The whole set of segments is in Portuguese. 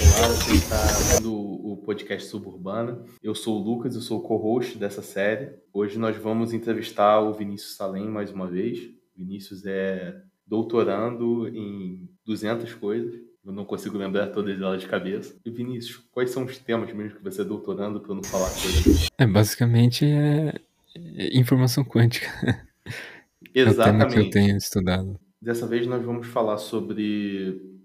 Olá, você está vendo o podcast Suburbana. Eu sou o Lucas, eu sou o co-host dessa série. Hoje nós vamos entrevistar o Vinícius Salem mais uma vez. Vinícius é doutorando em 200 coisas. Eu não consigo lembrar todas elas de cabeça. E Vinícius, quais são os temas mesmo que você é doutorando para eu não falar coisas? É, basicamente é informação quântica. Exatamente. É o tema que eu tenho estudado. Dessa vez nós vamos falar sobre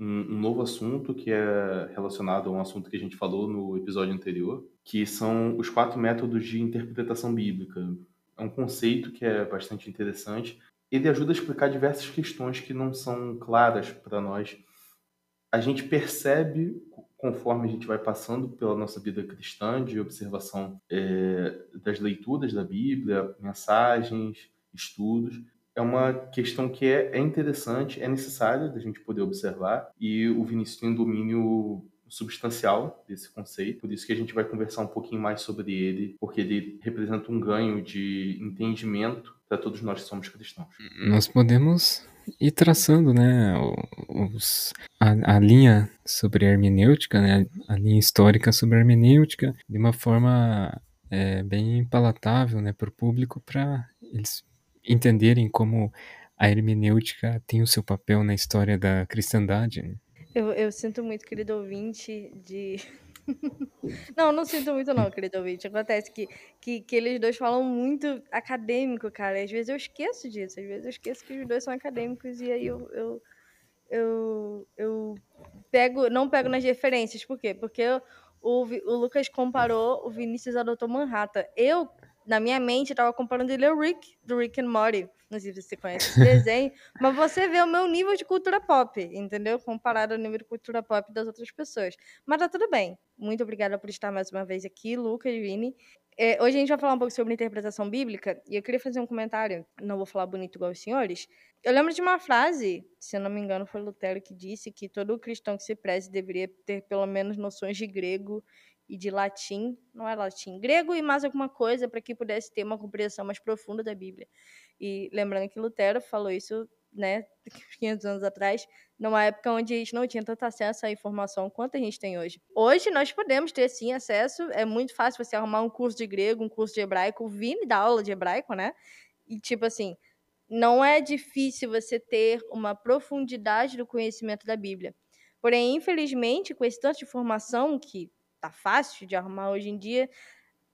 um, um novo assunto que é relacionado a um assunto que a gente falou no episódio anterior, que são os quatro métodos de interpretação bíblica. É um conceito que é bastante interessante. Ele ajuda a explicar diversas questões que não são claras para nós. A gente percebe conforme a gente vai passando pela nossa vida cristã, de observação é, das leituras da Bíblia, mensagens, estudos, é uma questão que é, é interessante, é necessária da gente poder observar e o Vinícius tem um domínio substancial desse conceito, por isso que a gente vai conversar um pouquinho mais sobre ele, porque ele representa um ganho de entendimento para todos nós que somos cristãos. Nós podemos ir traçando, né, os, a, a, linha sobre a hermenêutica, né, a linha histórica sobre a hermenêutica, de uma forma é, bem palatável, né, para o público, para eles entenderem como a hermenêutica tem o seu papel na história da cristandade. Né? Eu, eu sinto muito, querido ouvinte, de. não, não sinto muito, não, querido ouvinte. Acontece que, que, que eles dois falam muito acadêmico, cara. Às vezes eu esqueço disso. Às vezes eu esqueço que os dois são acadêmicos e aí eu, eu, eu, eu pego, não pego nas referências. Por quê? Porque o, o Lucas comparou o Vinícius adotou Manhattan. Eu na minha mente, eu tava comparando ele ao Rick, do Rick and Morty. Não sei se você conhece esse desenho, mas você vê o meu nível de cultura pop, entendeu? Comparado ao nível de cultura pop das outras pessoas. Mas tá tudo bem. Muito obrigada por estar mais uma vez aqui, Lucas e Vini. É, hoje a gente vai falar um pouco sobre interpretação bíblica e eu queria fazer um comentário. Não vou falar bonito igual os senhores. Eu lembro de uma frase, se eu não me engano, foi Lutero que disse que todo cristão que se preze deveria ter pelo menos noções de grego e de latim, não é latim, grego e mais alguma coisa para que pudesse ter uma compreensão mais profunda da Bíblia. E lembrando que Lutero falou isso, né, 500 anos atrás, numa época onde a gente não tinha tanto acesso à informação quanto a gente tem hoje. Hoje nós podemos ter sim acesso, é muito fácil você arrumar um curso de grego, um curso de hebraico, Vini dá aula de hebraico, né? E tipo assim, não é difícil você ter uma profundidade do conhecimento da Bíblia. Porém, infelizmente, com esse tanto de informação que tá fácil de arrumar hoje em dia,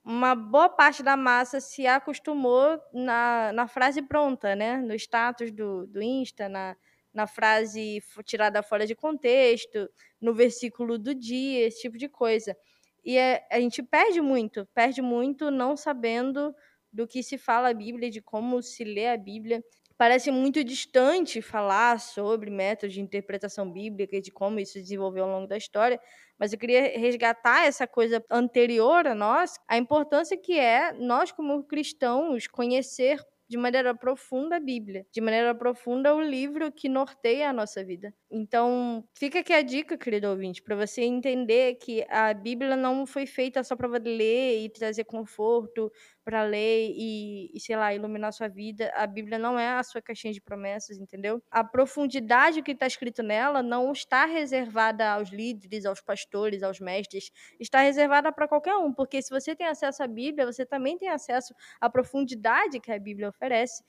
uma boa parte da massa se acostumou na, na frase pronta, né? No status do, do Insta, na, na frase tirada fora de contexto, no versículo do dia, esse tipo de coisa. E é, a gente perde muito, perde muito não sabendo do que se fala a Bíblia, de como se lê a Bíblia parece muito distante falar sobre métodos de interpretação bíblica e de como isso se desenvolveu ao longo da história, mas eu queria resgatar essa coisa anterior a nós, a importância que é nós como cristãos conhecer de maneira profunda a Bíblia, de maneira profunda o livro que norteia a nossa vida. Então, fica aqui a dica, querido ouvinte, para você entender que a Bíblia não foi feita só para ler e trazer conforto, para ler e, e, sei lá, iluminar sua vida. A Bíblia não é a sua caixinha de promessas, entendeu? A profundidade que está escrito nela não está reservada aos líderes, aos pastores, aos mestres, está reservada para qualquer um, porque se você tem acesso à Bíblia, você também tem acesso à profundidade que a Bíblia oferece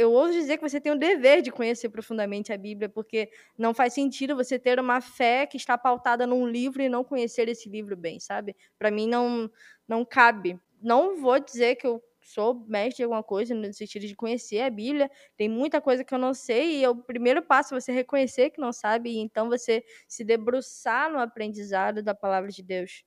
eu ouso dizer que você tem o dever de conhecer profundamente a Bíblia, porque não faz sentido você ter uma fé que está pautada num livro e não conhecer esse livro bem, sabe? Para mim não não cabe não vou dizer que eu sou mestre em alguma coisa no sentido de conhecer a Bíblia. Tem muita coisa que eu não sei e o primeiro passo é você reconhecer que não sabe e então você se debruçar no aprendizado da palavra de Deus.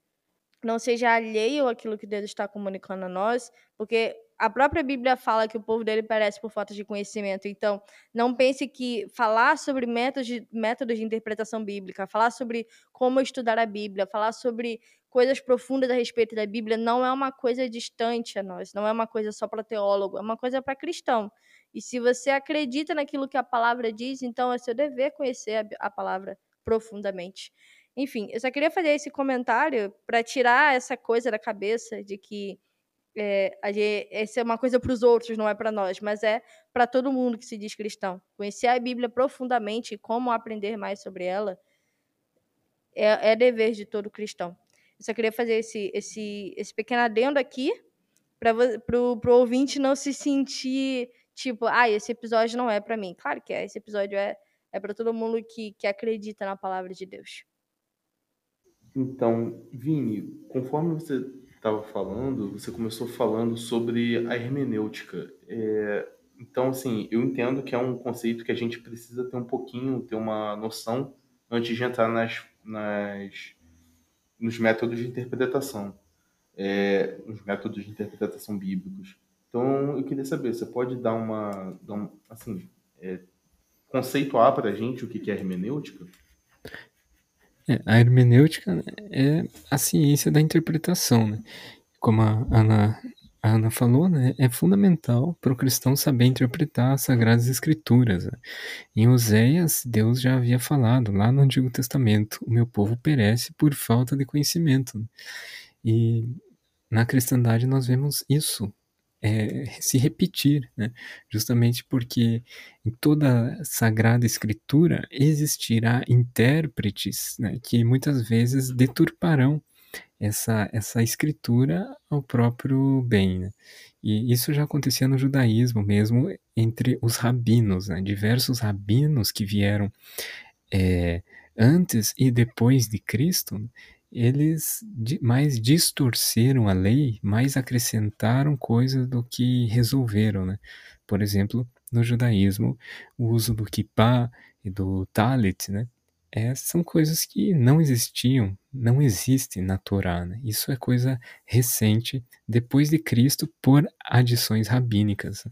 Não seja alheio àquilo que Deus está comunicando a nós, porque a própria Bíblia fala que o povo dele perece por falta de conhecimento. Então, não pense que falar sobre métodos de, métodos de interpretação bíblica, falar sobre como estudar a Bíblia, falar sobre coisas profundas a respeito da Bíblia não é uma coisa distante a nós, não é uma coisa só para teólogo, é uma coisa para cristão. E se você acredita naquilo que a palavra diz, então é seu dever conhecer a, a palavra profundamente. Enfim, eu só queria fazer esse comentário para tirar essa coisa da cabeça de que é, essa é uma coisa para os outros, não é para nós, mas é para todo mundo que se diz cristão. Conhecer a Bíblia profundamente e como aprender mais sobre ela é, é dever de todo cristão. Eu só queria fazer esse, esse, esse pequeno adendo aqui para pro ouvinte não se sentir tipo, ah, esse episódio não é para mim. Claro que é, esse episódio é, é para todo mundo que, que acredita na palavra de Deus. Então, Vini, conforme você estava falando, você começou falando sobre a hermenêutica. É, então, assim, eu entendo que é um conceito que a gente precisa ter um pouquinho, ter uma noção antes de entrar nas, nas nos métodos de interpretação, é, nos métodos de interpretação bíblicos. Então, eu queria saber, você pode dar uma, dar assim, é, conceituar para a gente o que é hermenêutica? É, a hermenêutica né, é a ciência da interpretação, né? Como a Ana, a Ana falou, né? É fundamental para o cristão saber interpretar as Sagradas Escrituras. Né? Em Oséias, Deus já havia falado, lá no Antigo Testamento, o meu povo perece por falta de conhecimento. Né? E na cristandade nós vemos isso é, se repetir, né? justamente porque em toda sagrada escritura existirá intérpretes né, que muitas vezes deturparão essa, essa escritura ao próprio bem. Né? E isso já acontecia no judaísmo mesmo entre os rabinos, né? diversos rabinos que vieram é, antes e depois de Cristo, eles mais distorceram a lei, mais acrescentaram coisas do que resolveram, né? Por exemplo, no judaísmo, o uso do kippah e do talit, né? É, são coisas que não existiam, não existem na Torá. Né? Isso é coisa recente, depois de Cristo, por adições rabínicas.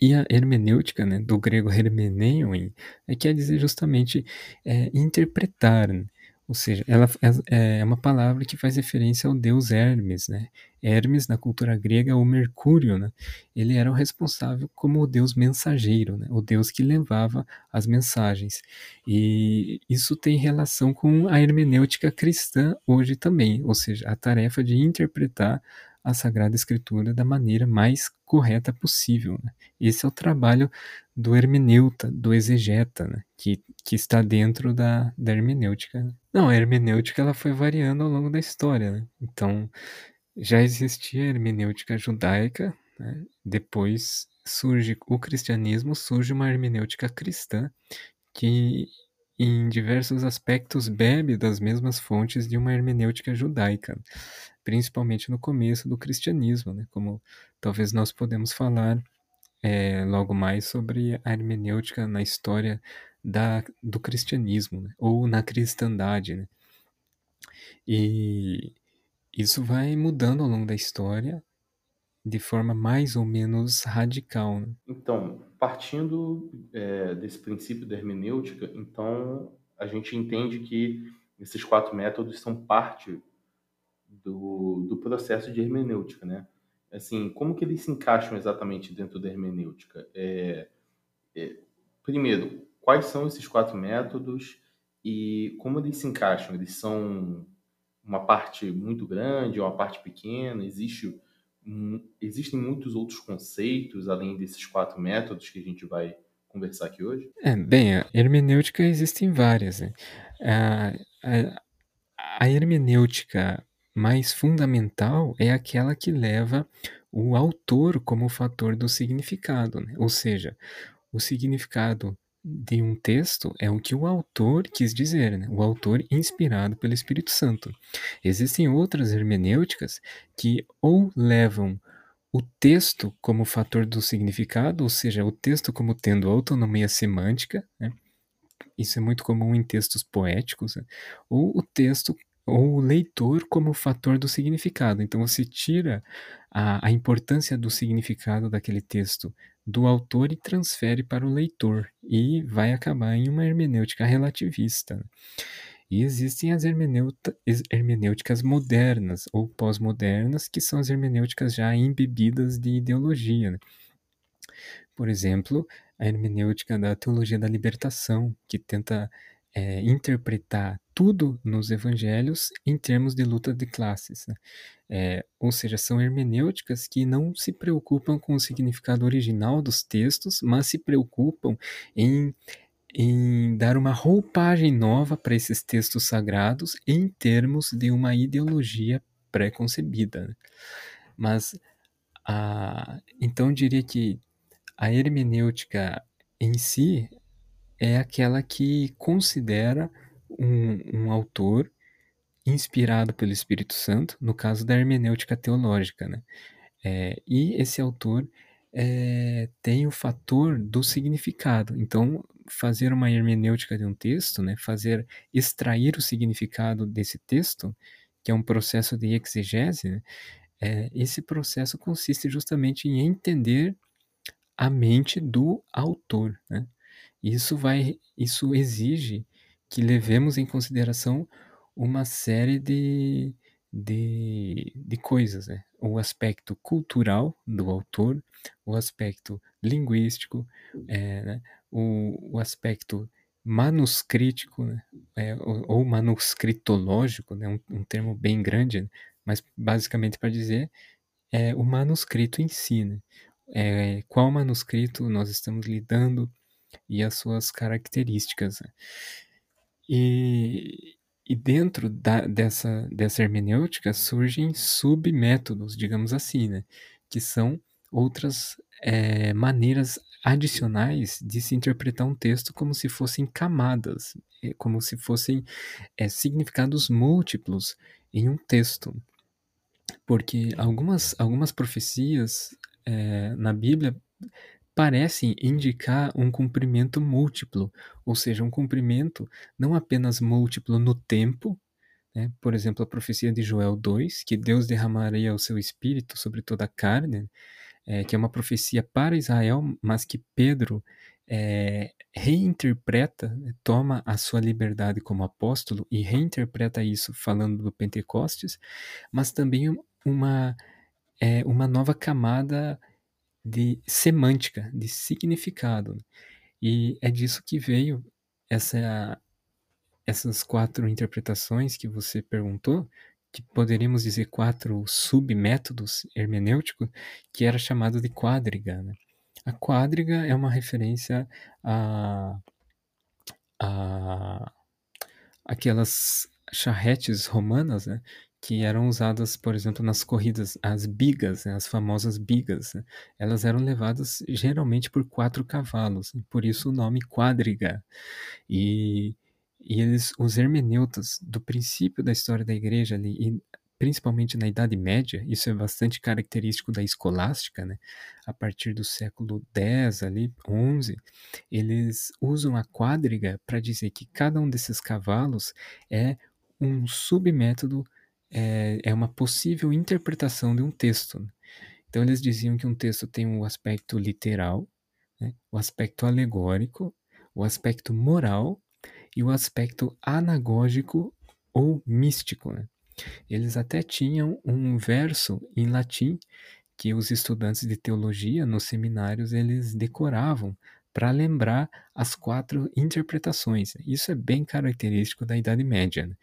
E a hermenêutica, né, do grego hermeneuin, é, quer dizer justamente é, interpretar. Né? Ou seja, ela é, é uma palavra que faz referência ao deus Hermes, né? Hermes, na cultura grega, o Mercúrio, né? Ele era o responsável como o deus mensageiro, né? O deus que levava as mensagens. E isso tem relação com a hermenêutica cristã hoje também, ou seja, a tarefa de interpretar a Sagrada Escritura da maneira mais correta possível. Né? Esse é o trabalho do hermeneuta, do exegeta, né? que, que está dentro da, da hermenêutica. Não, a hermenêutica ela foi variando ao longo da história. Né? Então, já existia a hermenêutica judaica, né? depois surge o cristianismo, surge uma hermenêutica cristã que em diversos aspectos bebe das mesmas fontes de uma hermenêutica judaica, principalmente no começo do cristianismo, né? como talvez nós podemos falar é, logo mais sobre a hermenêutica na história da, do cristianismo, né? ou na cristandade. Né? E isso vai mudando ao longo da história de forma mais ou menos radical. Né? Então, partindo é, desse princípio da hermenêutica, então a gente entende que esses quatro métodos são parte do, do processo de hermenêutica, né? Assim, como que eles se encaixam exatamente dentro da hermenêutica? É, é, primeiro, quais são esses quatro métodos e como eles se encaixam? Eles são uma parte muito grande uma parte pequena? Existe, existem muitos outros conceitos além desses quatro métodos que a gente vai conversar aqui hoje? É, bem, a hermenêutica existem várias. Né? A, a, a hermenêutica mais fundamental é aquela que leva o autor como fator do significado, né? ou seja, o significado de um texto é o que o autor quis dizer, né? o autor inspirado pelo Espírito Santo. Existem outras hermenêuticas que ou levam o texto como fator do significado, ou seja, o texto como tendo autonomia semântica, né? isso é muito comum em textos poéticos, né? ou o texto ou o leitor como fator do significado. Então você tira a, a importância do significado daquele texto do autor e transfere para o leitor, e vai acabar em uma hermenêutica relativista. E existem as hermenêuticas modernas ou pós-modernas, que são as hermenêuticas já embebidas de ideologia. Né? Por exemplo, a hermenêutica da teologia da libertação, que tenta é, interpretar tudo nos evangelhos em termos de luta de classes. Né? É, ou seja, são hermenêuticas que não se preocupam com o significado original dos textos, mas se preocupam em em dar uma roupagem nova para esses textos sagrados em termos de uma ideologia pré-concebida. Né? Mas, a, então, eu diria que a hermenêutica em si é aquela que considera um, um autor inspirado pelo Espírito Santo, no caso da hermenêutica teológica, né? É, e esse autor é, tem o fator do significado. Então, fazer uma hermenêutica de um texto, né, fazer extrair o significado desse texto, que é um processo de exegese, né, é, esse processo consiste justamente em entender a mente do autor. Né? Isso vai, isso exige que levemos em consideração uma série de, de, de coisas, né? O aspecto cultural do autor, o aspecto linguístico, é, né? o, o aspecto manuscrítico, né? é, ou, ou, manuscritológico, né? Um, um, termo bem grande, né? mas basicamente para dizer é o manuscrito em si, né? É, qual manuscrito nós estamos lidando e as suas características. Né? E, e dentro da, dessa, dessa hermenêutica surgem submétodos, digamos assim, né? que são outras é, maneiras adicionais de se interpretar um texto como se fossem camadas, eh, como se fossem é, significados múltiplos em um texto. Porque algumas, algumas profecias é, na Bíblia parecem indicar um cumprimento múltiplo, ou seja, um cumprimento não apenas múltiplo no tempo, né? por exemplo, a profecia de Joel 2, que Deus derramaria o seu espírito sobre toda a carne, é, que é uma profecia para Israel, mas que Pedro é, reinterpreta, né? toma a sua liberdade como apóstolo e reinterpreta isso falando do Pentecostes, mas também uma, é, uma nova camada de semântica, de significado. E é disso que veio essa, essas quatro interpretações que você perguntou, que poderíamos dizer quatro submétodos hermenêuticos, que era chamado de quadriga. Né? A quadriga é uma referência a, a aquelas charretes romanas, né? Que eram usadas, por exemplo, nas corridas, as bigas, né, as famosas bigas, né, elas eram levadas geralmente por quatro cavalos, por isso o nome quadriga. E, e eles, os hermeneutas do princípio da história da igreja ali, e principalmente na Idade Média, isso é bastante característico da escolástica, né? A partir do século X ali, 11, eles usam a quadriga para dizer que cada um desses cavalos é um submétodo é, é uma possível interpretação de um texto. Né? Então, eles diziam que um texto tem o um aspecto literal, né? o aspecto alegórico, o aspecto moral e o aspecto anagógico ou místico. Né? Eles até tinham um verso em latim que os estudantes de teologia nos seminários eles decoravam para lembrar as quatro interpretações. Isso é bem característico da Idade Média. Né?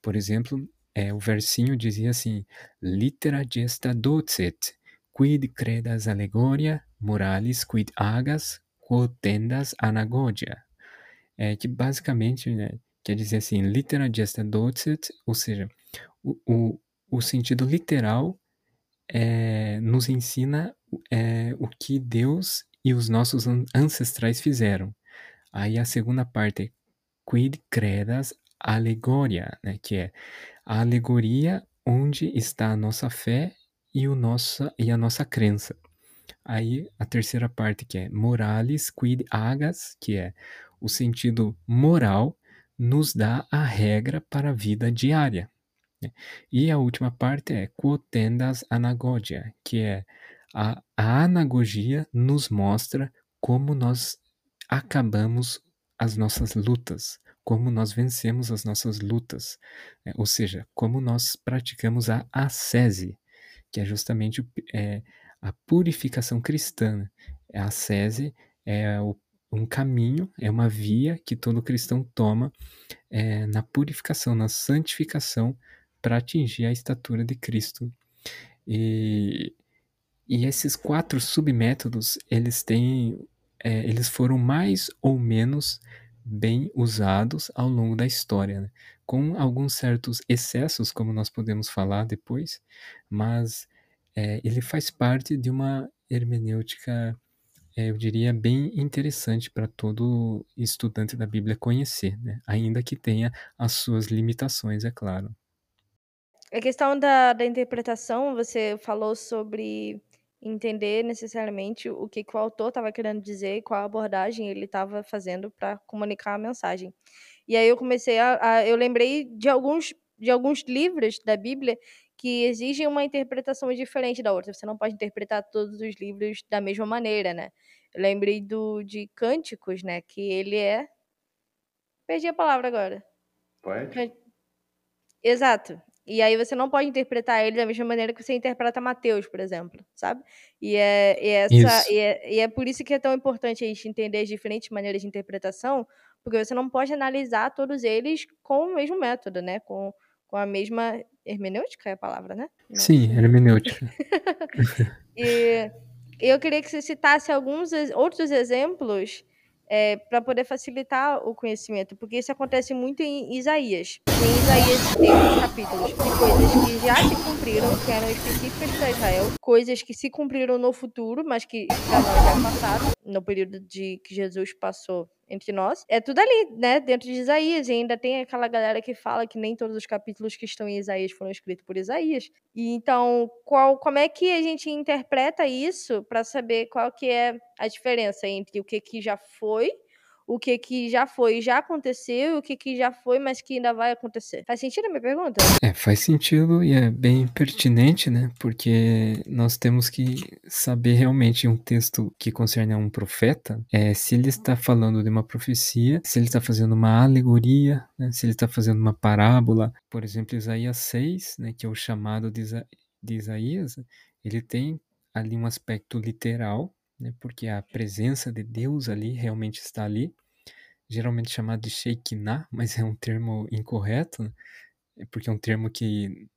Por exemplo, é, o versinho dizia assim: Litera gesta docet, quid credas allegoria, moralis quid agas, quod tendas anagogia. É, que basicamente né, quer dizer assim: litera gesta docet, ou seja, o, o, o sentido literal é, nos ensina é, o que Deus e os nossos ancestrais fizeram. Aí a segunda parte é quid credas alegoria, né, que é a alegoria onde está a nossa fé e, o nossa, e a nossa crença. Aí a terceira parte que é moralis quid agas, que é o sentido moral nos dá a regra para a vida diária. Né? E a última parte é quotendas anagogia, que é a, a anagogia nos mostra como nós acabamos as nossas lutas, como nós vencemos as nossas lutas, né? ou seja, como nós praticamos a ascese, que é justamente é, a purificação cristã. Né? A ascese é o, um caminho, é uma via que todo cristão toma é, na purificação, na santificação, para atingir a estatura de Cristo. E, e esses quatro submétodos, eles têm, é, eles foram mais ou menos bem usados ao longo da história, né? com alguns certos excessos, como nós podemos falar depois, mas é, ele faz parte de uma hermenêutica, é, eu diria, bem interessante para todo estudante da Bíblia conhecer, né? ainda que tenha as suas limitações, é claro. A questão da, da interpretação, você falou sobre entender necessariamente o que, que o autor estava querendo dizer, qual abordagem ele estava fazendo para comunicar a mensagem. E aí eu comecei a, a, eu lembrei de alguns de alguns livros da Bíblia que exigem uma interpretação diferente da outra. Você não pode interpretar todos os livros da mesma maneira, né? Eu lembrei do de Cânticos, né, que ele é Perdi a palavra agora. Poético? Exato. E aí você não pode interpretar ele da mesma maneira que você interpreta Mateus, por exemplo, sabe? E é, e essa, e é, e é por isso que é tão importante a gente entender as diferentes maneiras de interpretação, porque você não pode analisar todos eles com o mesmo método, né? Com, com a mesma hermenêutica é a palavra, né? Sim, hermenêutica. e eu queria que você citasse alguns outros exemplos é, para poder facilitar o conhecimento, porque isso acontece muito em Isaías. Em Isaías tem uns capítulos de coisas que já se cumpriram, que eram específicas para Israel, coisas que se cumpriram no futuro, mas que já não já passaram, no período de que Jesus passou entre nós. É tudo ali, né? Dentro de Isaías. E ainda tem aquela galera que fala que nem todos os capítulos que estão em Isaías foram escritos por Isaías. E então, qual, como é que a gente interpreta isso para saber qual que é a diferença entre o que, que já foi o que que já foi, já aconteceu, o que que já foi, mas que ainda vai acontecer. Faz sentido a minha pergunta? É, faz sentido e é bem pertinente, né? Porque nós temos que saber realmente um texto que concerne a um profeta, é, se ele está falando de uma profecia, se ele está fazendo uma alegoria, né? se ele está fazendo uma parábola. Por exemplo, Isaías 6, né, que é o chamado de, Isa de Isaías, ele tem ali um aspecto literal, né, porque a presença de Deus ali realmente está ali, geralmente chamado de Shekinah, mas é um termo incorreto, né, porque é um termo que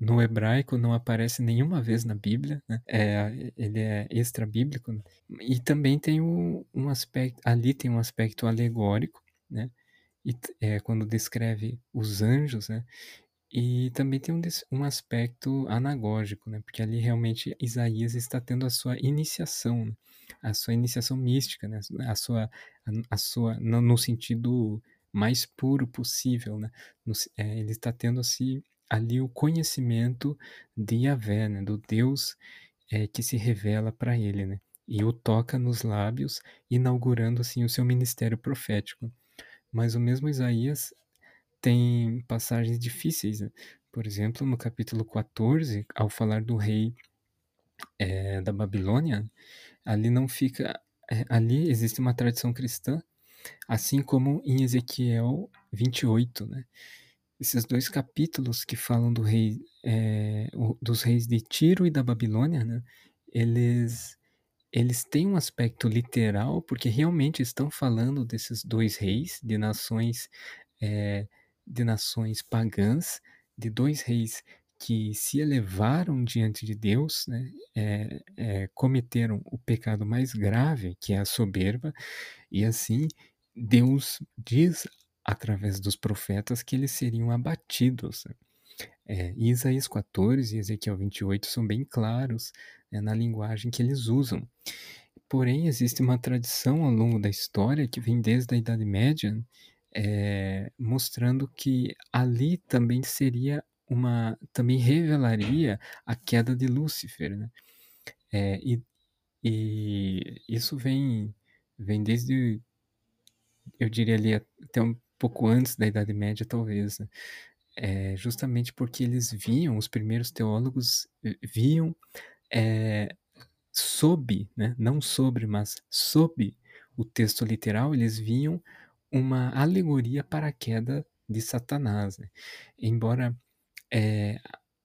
no hebraico não aparece nenhuma vez na Bíblia, né? é, ele é extra-bíblico, né? e também tem um, um, aspecto, ali tem um aspecto alegórico, né? E, é, quando descreve os anjos, né? E também tem um, um aspecto anagógico, né? Porque ali realmente Isaías está tendo a sua iniciação, né? a sua iniciação mística, né? A sua, a, a sua, no, no, sentido mais puro possível, né? No, é, ele está tendo assim ali o conhecimento de Yahvé, né? Do Deus é, que se revela para ele, né? E o toca nos lábios, inaugurando assim o seu ministério profético. Mas o mesmo Isaías tem passagens difíceis. Né? Por exemplo, no capítulo 14, ao falar do rei é, da Babilônia, ali não fica. É, ali existe uma tradição cristã, assim como em Ezequiel 28, né? Esses dois capítulos que falam do rei, é, dos reis de Tiro e da Babilônia, né? Eles eles têm um aspecto literal, porque realmente estão falando desses dois reis de nações é, de nações pagãs, de dois reis que se elevaram diante de Deus, né, é, é, cometeram o pecado mais grave, que é a soberba, e assim Deus diz através dos profetas que eles seriam abatidos. É, Isaías 14 e Ezequiel 28 são bem claros né, na linguagem que eles usam. Porém, existe uma tradição ao longo da história que vem desde a Idade Média é, mostrando que ali também seria uma, também revelaria a queda de Lúcifer, né? É, e, e isso vem, vem desde, eu diria ali até um pouco antes da Idade Média, talvez, né? É, justamente porque eles viam, os primeiros teólogos viam é, sob, né? não sobre, mas sob o texto literal, eles viam uma alegoria para a queda de Satanás. Né? Embora é,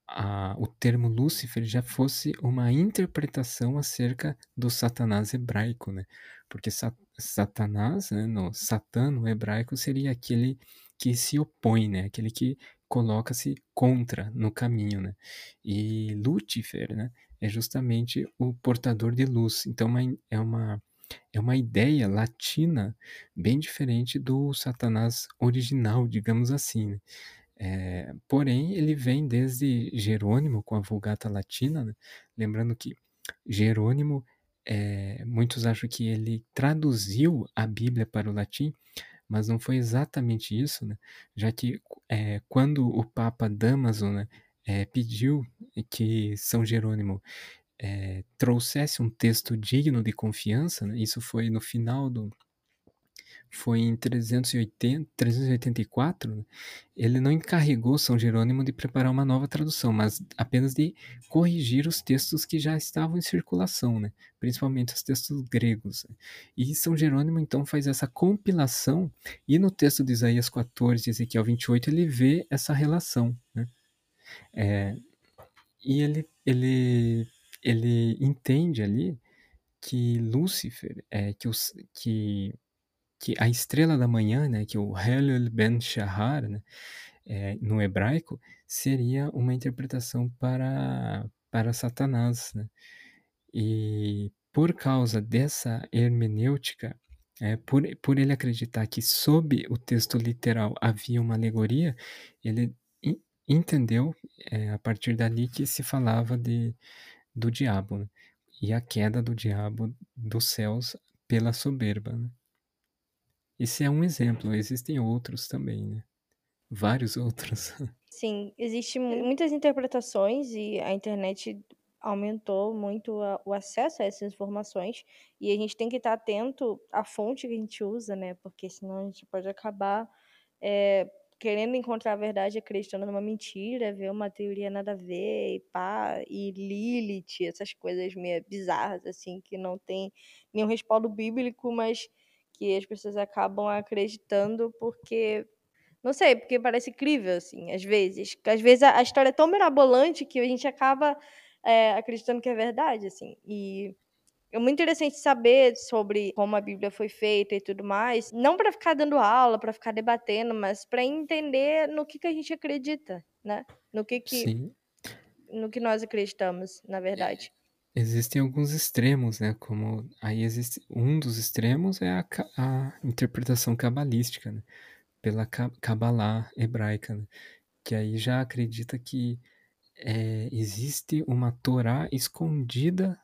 a, o termo Lúcifer já fosse uma interpretação acerca do Satanás hebraico, né? porque sa Satanás, né, no Satã no hebraico, seria aquele que se opõe, né? aquele que coloca-se contra no caminho. Né? E Lúcifer né, é justamente o portador de luz. Então é uma é uma ideia latina bem diferente do Satanás original, digamos assim. Né? É, porém, ele vem desde Jerônimo com a Vulgata Latina, né? lembrando que Jerônimo, é, muitos acham que ele traduziu a Bíblia para o latim, mas não foi exatamente isso, né? já que é, quando o Papa Damaso né, pediu que São Jerônimo é, trouxesse um texto digno de confiança, né? isso foi no final do. Foi em 380, 384, né? ele não encarregou São Jerônimo de preparar uma nova tradução, mas apenas de corrigir os textos que já estavam em circulação, né? principalmente os textos gregos. Né? E São Jerônimo então faz essa compilação, e no texto de Isaías 14 e Ezequiel 28 ele vê essa relação. É, e ele, ele ele entende ali que Lúcifer, é, que, os, que, que a estrela da manhã, né, que o Helel Ben Shahar, né, é, no hebraico, seria uma interpretação para, para Satanás. Né? E por causa dessa hermenêutica, é, por, por ele acreditar que sob o texto literal havia uma alegoria, ele entendeu é, a partir dali que se falava de, do diabo, né? e a queda do diabo dos céus pela soberba. Né? Esse é um exemplo, existem outros também, né? Vários outros. Sim, existem muitas interpretações e a internet aumentou muito o acesso a essas informações e a gente tem que estar atento à fonte que a gente usa, né? Porque senão a gente pode acabar é, querendo encontrar a verdade, acreditando numa mentira, ver uma teoria nada a ver, e pá, e Lilith, essas coisas meio bizarras, assim, que não tem nenhum respaldo bíblico, mas que as pessoas acabam acreditando porque. Não sei, porque parece crível, assim, às vezes. Às vezes a, a história é tão mirabolante que a gente acaba é, acreditando que é verdade, assim. E é muito interessante saber sobre como a Bíblia foi feita e tudo mais, não para ficar dando aula, para ficar debatendo, mas para entender no que, que a gente acredita, né? No que que Sim. no que nós acreditamos, na verdade. Existem alguns extremos, né? Como aí existe um dos extremos é a, a interpretação cabalística, né? Pela Kabbalah hebraica, né? que aí já acredita que é, existe uma Torá escondida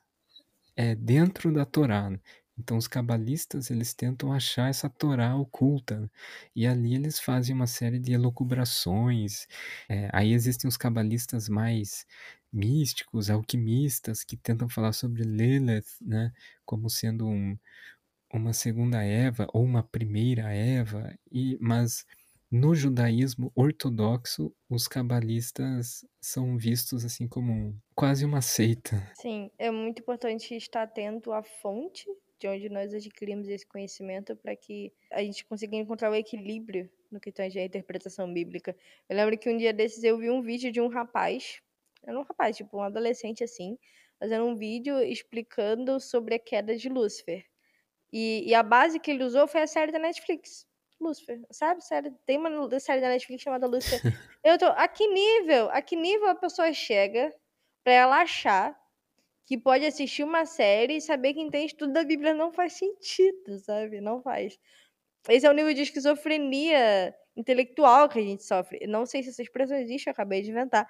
é dentro da Torá. Né? Então os cabalistas eles tentam achar essa Torá oculta né? e ali eles fazem uma série de elucubrações. É, aí existem os cabalistas mais místicos, alquimistas que tentam falar sobre Lilith, né, como sendo um, uma segunda Eva ou uma primeira Eva. E mas no judaísmo ortodoxo, os cabalistas são vistos assim como quase uma seita. Sim, é muito importante estar atento à fonte de onde nós adquirimos esse conhecimento para que a gente consiga encontrar o equilíbrio no que tange a interpretação bíblica. Eu lembro que um dia desses eu vi um vídeo de um rapaz, era um rapaz, tipo um adolescente assim, fazendo um vídeo explicando sobre a queda de Lúcifer. E, e a base que ele usou foi a série da Netflix. Lúcifer, sabe? Série, tem uma série da Netflix chamada Lúcifer. Eu tô, a que nível, a que nível a pessoa chega para ela achar que pode assistir uma série e saber que entende tudo da Bíblia não faz sentido, sabe? Não faz. Esse é o nível de esquizofrenia intelectual que a gente sofre. Não sei se essa expressão existe, eu acabei de inventar.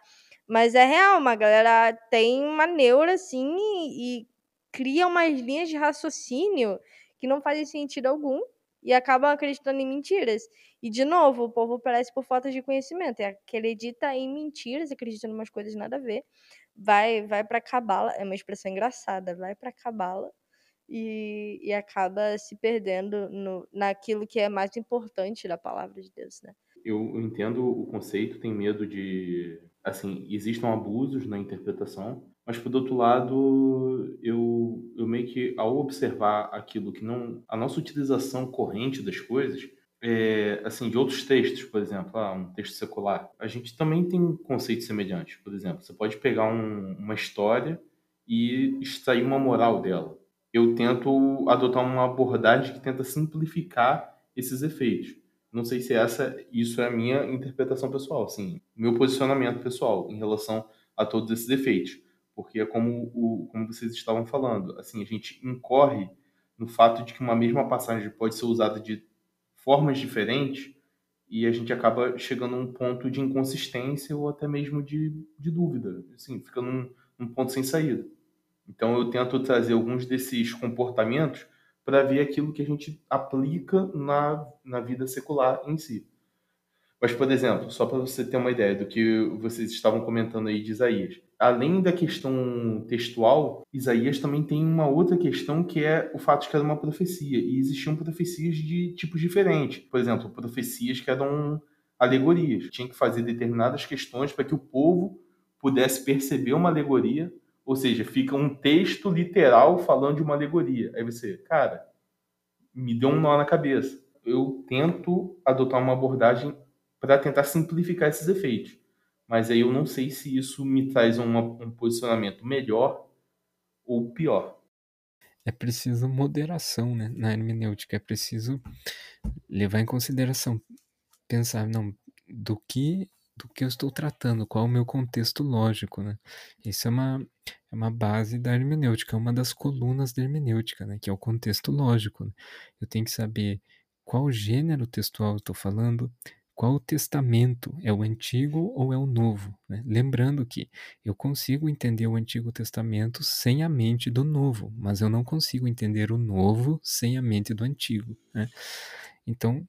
Mas é real, uma galera tem uma neura assim e, e cria umas linhas de raciocínio que não fazem sentido algum e acabam acreditando em mentiras. E, de novo, o povo parece por falta de conhecimento. Acredita em mentiras, acredita em umas coisas nada a ver. Vai, vai para cabala, é uma expressão engraçada, vai para cabala e, e acaba se perdendo no, naquilo que é mais importante da palavra de Deus, né? Eu entendo o conceito, tenho medo de, assim, existam abusos na interpretação, mas por outro lado, eu, eu meio que ao observar aquilo que não, a nossa utilização corrente das coisas, é, assim, de outros textos, por exemplo, ah, um texto secular, a gente também tem conceitos semelhantes. Por exemplo, você pode pegar um, uma história e extrair uma moral dela. Eu tento adotar uma abordagem que tenta simplificar esses efeitos. Não sei se essa, isso é a minha interpretação pessoal, assim, meu posicionamento pessoal em relação a todos esses efeitos, porque é como, o, como vocês estavam falando, assim, a gente incorre no fato de que uma mesma passagem pode ser usada de formas diferentes e a gente acaba chegando a um ponto de inconsistência ou até mesmo de, de dúvida, assim, fica num, num ponto sem saída. Então eu tento trazer alguns desses comportamentos para ver aquilo que a gente aplica na, na vida secular em si. Mas, por exemplo, só para você ter uma ideia do que vocês estavam comentando aí de Isaías, além da questão textual, Isaías também tem uma outra questão que é o fato de que era uma profecia. E existiam profecias de tipos diferentes. Por exemplo, profecias que eram alegorias. Tinha que fazer determinadas questões para que o povo pudesse perceber uma alegoria. Ou seja, fica um texto literal falando de uma alegoria. Aí você, cara, me deu um nó na cabeça. Eu tento adotar uma abordagem para tentar simplificar esses efeitos. Mas aí eu não sei se isso me traz uma, um posicionamento melhor ou pior. É preciso moderação né, na hermenêutica, é preciso levar em consideração, pensar, não, do que do que eu estou tratando, qual é o meu contexto lógico, né? Isso é uma, é uma base da hermenêutica, é uma das colunas da hermenêutica, né? Que é o contexto lógico. Né? Eu tenho que saber qual gênero textual eu estou falando, qual testamento? É o Antigo ou é o Novo? Né? Lembrando que eu consigo entender o Antigo Testamento sem a mente do Novo, mas eu não consigo entender o Novo sem a mente do Antigo. Né? Então,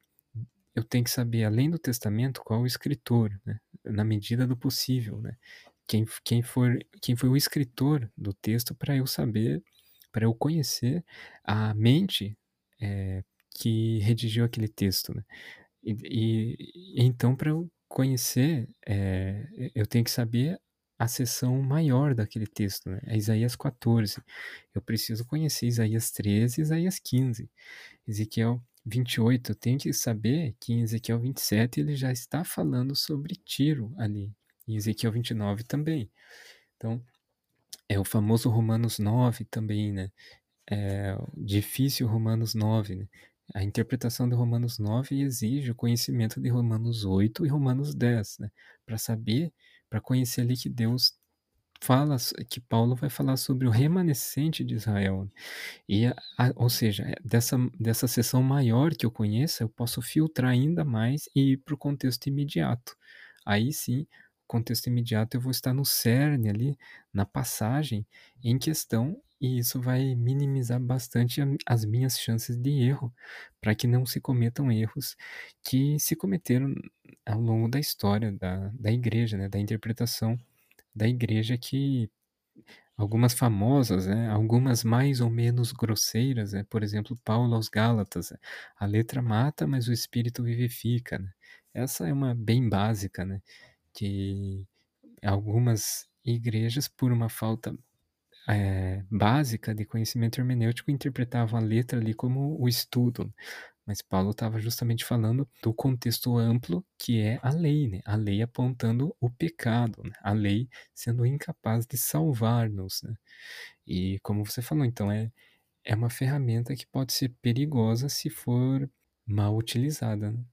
eu tenho que saber, além do Testamento, qual o escritor, né? na medida do possível. Né? Quem, quem, for, quem foi o escritor do texto para eu saber, para eu conhecer a mente é, que redigiu aquele texto. Né? E, então, para eu conhecer, é, eu tenho que saber a seção maior daquele texto, né? É Isaías 14. Eu preciso conhecer Isaías 13 e Isaías 15. Ezequiel 28, eu tenho que saber que em Ezequiel 27 ele já está falando sobre Tiro ali. E Ezequiel 29 também. Então, é o famoso Romanos 9 também, né? É, difícil Romanos 9, né? A interpretação de Romanos 9 exige o conhecimento de Romanos 8 e Romanos 10, né? Para saber, para conhecer ali que Deus fala, que Paulo vai falar sobre o remanescente de Israel. E, a, ou seja, é, dessa, dessa seção maior que eu conheço, eu posso filtrar ainda mais e ir para o contexto imediato. Aí sim, contexto imediato eu vou estar no cerne ali, na passagem em questão e isso vai minimizar bastante as minhas chances de erro, para que não se cometam erros que se cometeram ao longo da história da, da igreja, né, da interpretação da igreja que algumas famosas, né, algumas mais ou menos grosseiras, né, por exemplo, Paulo aos Gálatas, a letra mata, mas o espírito vivifica. Né? Essa é uma bem básica, né, que algumas igrejas, por uma falta é, básica de conhecimento hermenêutico interpretavam a letra ali como o estudo, mas Paulo estava justamente falando do contexto amplo que é a lei, né? a lei apontando o pecado, né? a lei sendo incapaz de salvar-nos. Né? E como você falou, então é, é uma ferramenta que pode ser perigosa se for mal utilizada. Né?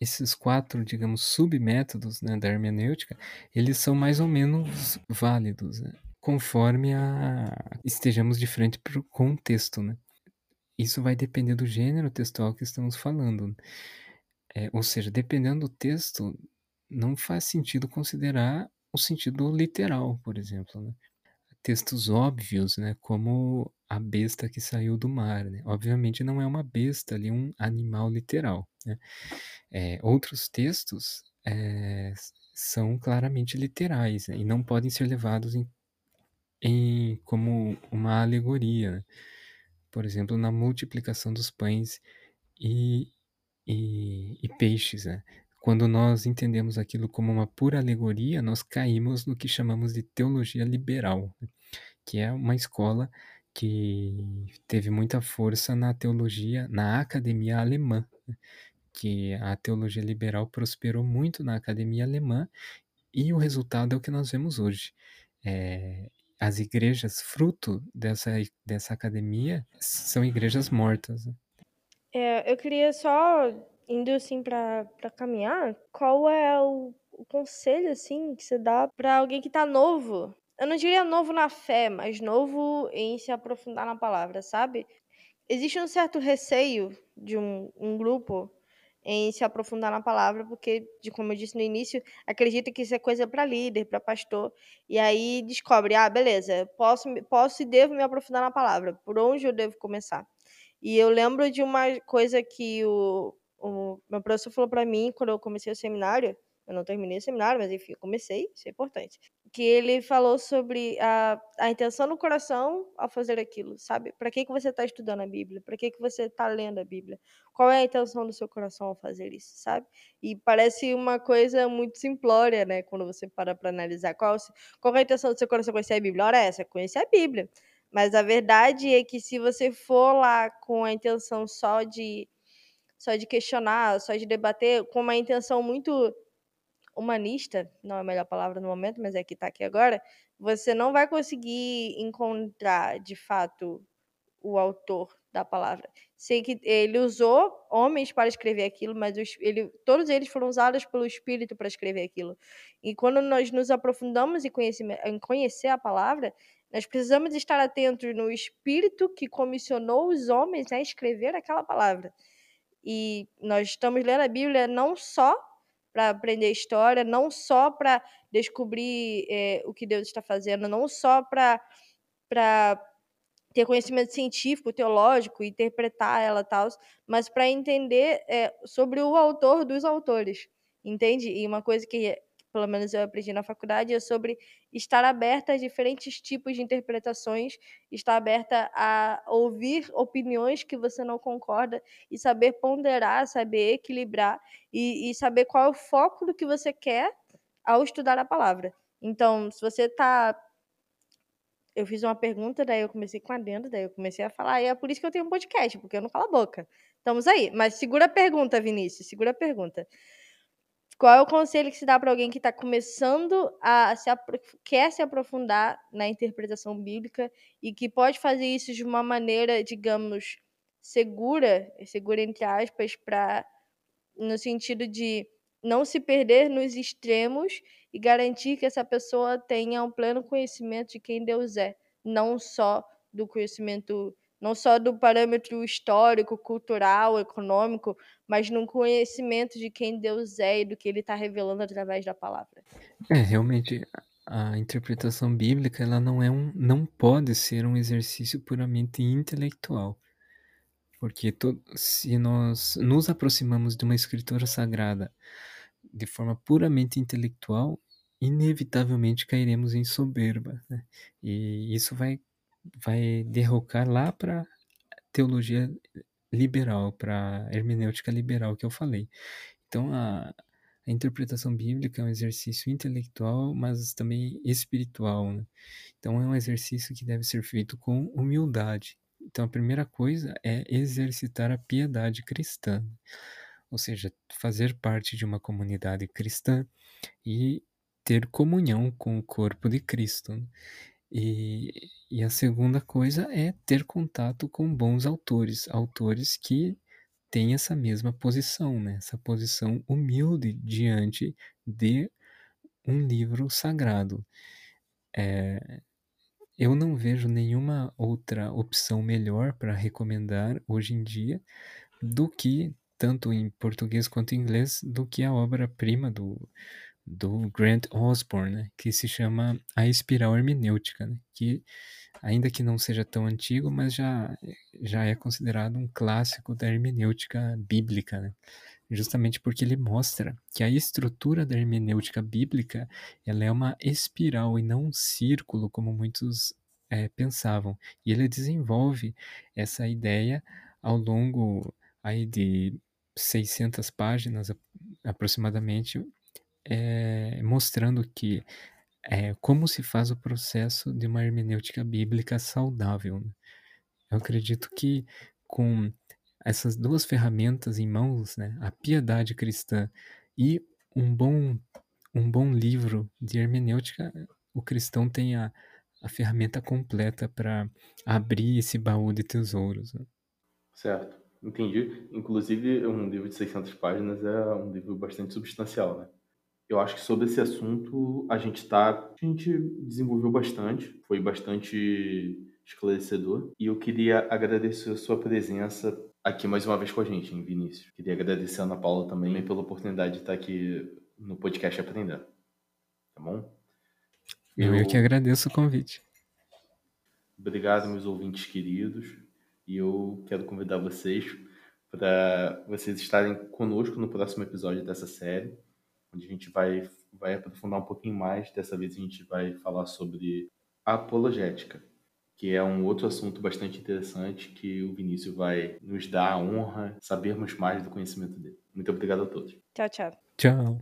esses quatro, digamos, submétodos né, da hermenêutica, eles são mais ou menos válidos. Né? Conforme a estejamos de frente para o contexto, né? Isso vai depender do gênero textual que estamos falando. É, ou seja, dependendo do texto, não faz sentido considerar o sentido literal, por exemplo. Né? Textos óbvios, né, como a besta que saiu do mar. Né? Obviamente não é uma besta ali, um animal literal. Né? É, outros textos é, são claramente literais né? e não podem ser levados em como uma alegoria, né? por exemplo, na multiplicação dos pães e, e, e peixes. Né? Quando nós entendemos aquilo como uma pura alegoria, nós caímos no que chamamos de teologia liberal, né? que é uma escola que teve muita força na teologia, na academia alemã, né? que a teologia liberal prosperou muito na academia alemã e o resultado é o que nós vemos hoje. É, as igrejas fruto dessa, dessa academia são igrejas mortas. Né? É, eu queria só, indo assim para caminhar, qual é o, o, conselho assim que você dá para alguém que tá novo? Eu não diria novo na fé, mas novo em se aprofundar na palavra, sabe? existe um certo receio de um, um grupo em se aprofundar na palavra, porque, de como eu disse no início, acredita que isso é coisa para líder, para pastor, e aí descobre, ah, beleza, posso, posso e devo me aprofundar na palavra, por onde eu devo começar? E eu lembro de uma coisa que o, o meu professor falou para mim quando eu comecei o seminário, eu não terminei o seminário, mas enfim, eu comecei, isso é importante. Que ele falou sobre a, a intenção no coração ao fazer aquilo, sabe? Para que, que você está estudando a Bíblia? Para que, que você está lendo a Bíblia? Qual é a intenção do seu coração ao fazer isso, sabe? E parece uma coisa muito simplória, né? Quando você para para analisar. Qual, qual é a intenção do seu coração conhecer a Bíblia? Ora, é essa, conhecer a Bíblia. Mas a verdade é que se você for lá com a intenção só de só de questionar, só de debater, com uma intenção muito humanista, não é a melhor palavra no momento, mas é que está aqui agora, você não vai conseguir encontrar de fato o autor da palavra. Sei que ele usou homens para escrever aquilo, mas ele, todos eles foram usados pelo Espírito para escrever aquilo. E quando nós nos aprofundamos em, em conhecer a palavra, nós precisamos estar atentos no Espírito que comissionou os homens a escrever aquela palavra. E nós estamos lendo a Bíblia não só para aprender história, não só para descobrir é, o que Deus está fazendo, não só para ter conhecimento científico, teológico, interpretar ela tal, mas para entender é, sobre o autor dos autores, entende? E uma coisa que pelo menos eu aprendi na faculdade, é sobre estar aberta a diferentes tipos de interpretações, estar aberta a ouvir opiniões que você não concorda e saber ponderar, saber equilibrar e, e saber qual é o foco do que você quer ao estudar a palavra. Então, se você está eu fiz uma pergunta, daí eu comecei com a dentro, daí eu comecei a falar, e é por isso que eu tenho um podcast, porque eu não falo a boca. Estamos aí. Mas segura a pergunta, Vinícius, segura a pergunta. Qual é o conselho que se dá para alguém que está começando a se quer se aprofundar na interpretação bíblica e que pode fazer isso de uma maneira, digamos, segura, segura entre aspas, para no sentido de não se perder nos extremos e garantir que essa pessoa tenha um pleno conhecimento de quem Deus é, não só do conhecimento não só do parâmetro histórico, cultural, econômico, mas no conhecimento de quem Deus é e do que ele está revelando através da palavra. É, realmente, a interpretação bíblica ela não é um, não pode ser um exercício puramente intelectual. Porque to, se nós nos aproximamos de uma escritura sagrada de forma puramente intelectual, inevitavelmente cairemos em soberba. Né? E isso vai vai derrocar lá para teologia liberal, para hermenêutica liberal que eu falei. Então a, a, interpretação bíblica é um exercício intelectual, mas também espiritual. Né? Então é um exercício que deve ser feito com humildade. Então a primeira coisa é exercitar a piedade cristã, ou seja, fazer parte de uma comunidade cristã e ter comunhão com o corpo de Cristo. Né? E, e a segunda coisa é ter contato com bons autores, autores que têm essa mesma posição, né? essa posição humilde diante de um livro sagrado. É, eu não vejo nenhuma outra opção melhor para recomendar hoje em dia do que, tanto em português quanto em inglês, do que a obra-prima do, do Grant Osborne, né, que se chama A Espiral Hermenêutica, né, que ainda que não seja tão antigo, mas já, já é considerado um clássico da hermenêutica bíblica, né, justamente porque ele mostra que a estrutura da hermenêutica bíblica ela é uma espiral e não um círculo, como muitos é, pensavam. E ele desenvolve essa ideia ao longo aí de 600 páginas aproximadamente, é, mostrando que é, como se faz o processo de uma hermenêutica bíblica saudável. Né? Eu acredito que com essas duas ferramentas em mãos, né, a piedade cristã e um bom, um bom livro de hermenêutica, o cristão tem a, a ferramenta completa para abrir esse baú de tesouros. Né? Certo, entendi. Inclusive, um livro de 600 páginas é um livro bastante substancial, né? Eu acho que sobre esse assunto a gente tá, a gente desenvolveu bastante, foi bastante esclarecedor. E eu queria agradecer a sua presença aqui mais uma vez com a gente, hein, Vinícius. Queria agradecer a Ana Paula também pela oportunidade de estar aqui no podcast aprendendo. Tá bom? Eu, eu que agradeço o convite. Obrigado, meus ouvintes queridos. E eu quero convidar vocês para vocês estarem conosco no próximo episódio dessa série, onde a gente vai, vai aprofundar um pouquinho mais. Dessa vez a gente vai falar sobre apologética, que é um outro assunto bastante interessante que o Vinícius vai nos dar a honra de sabermos mais do conhecimento dele. Muito obrigado a todos. Tchau, tchau. Tchau.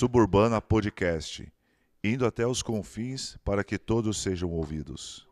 Suburbana Podcast, indo até os confins para que todos sejam ouvidos.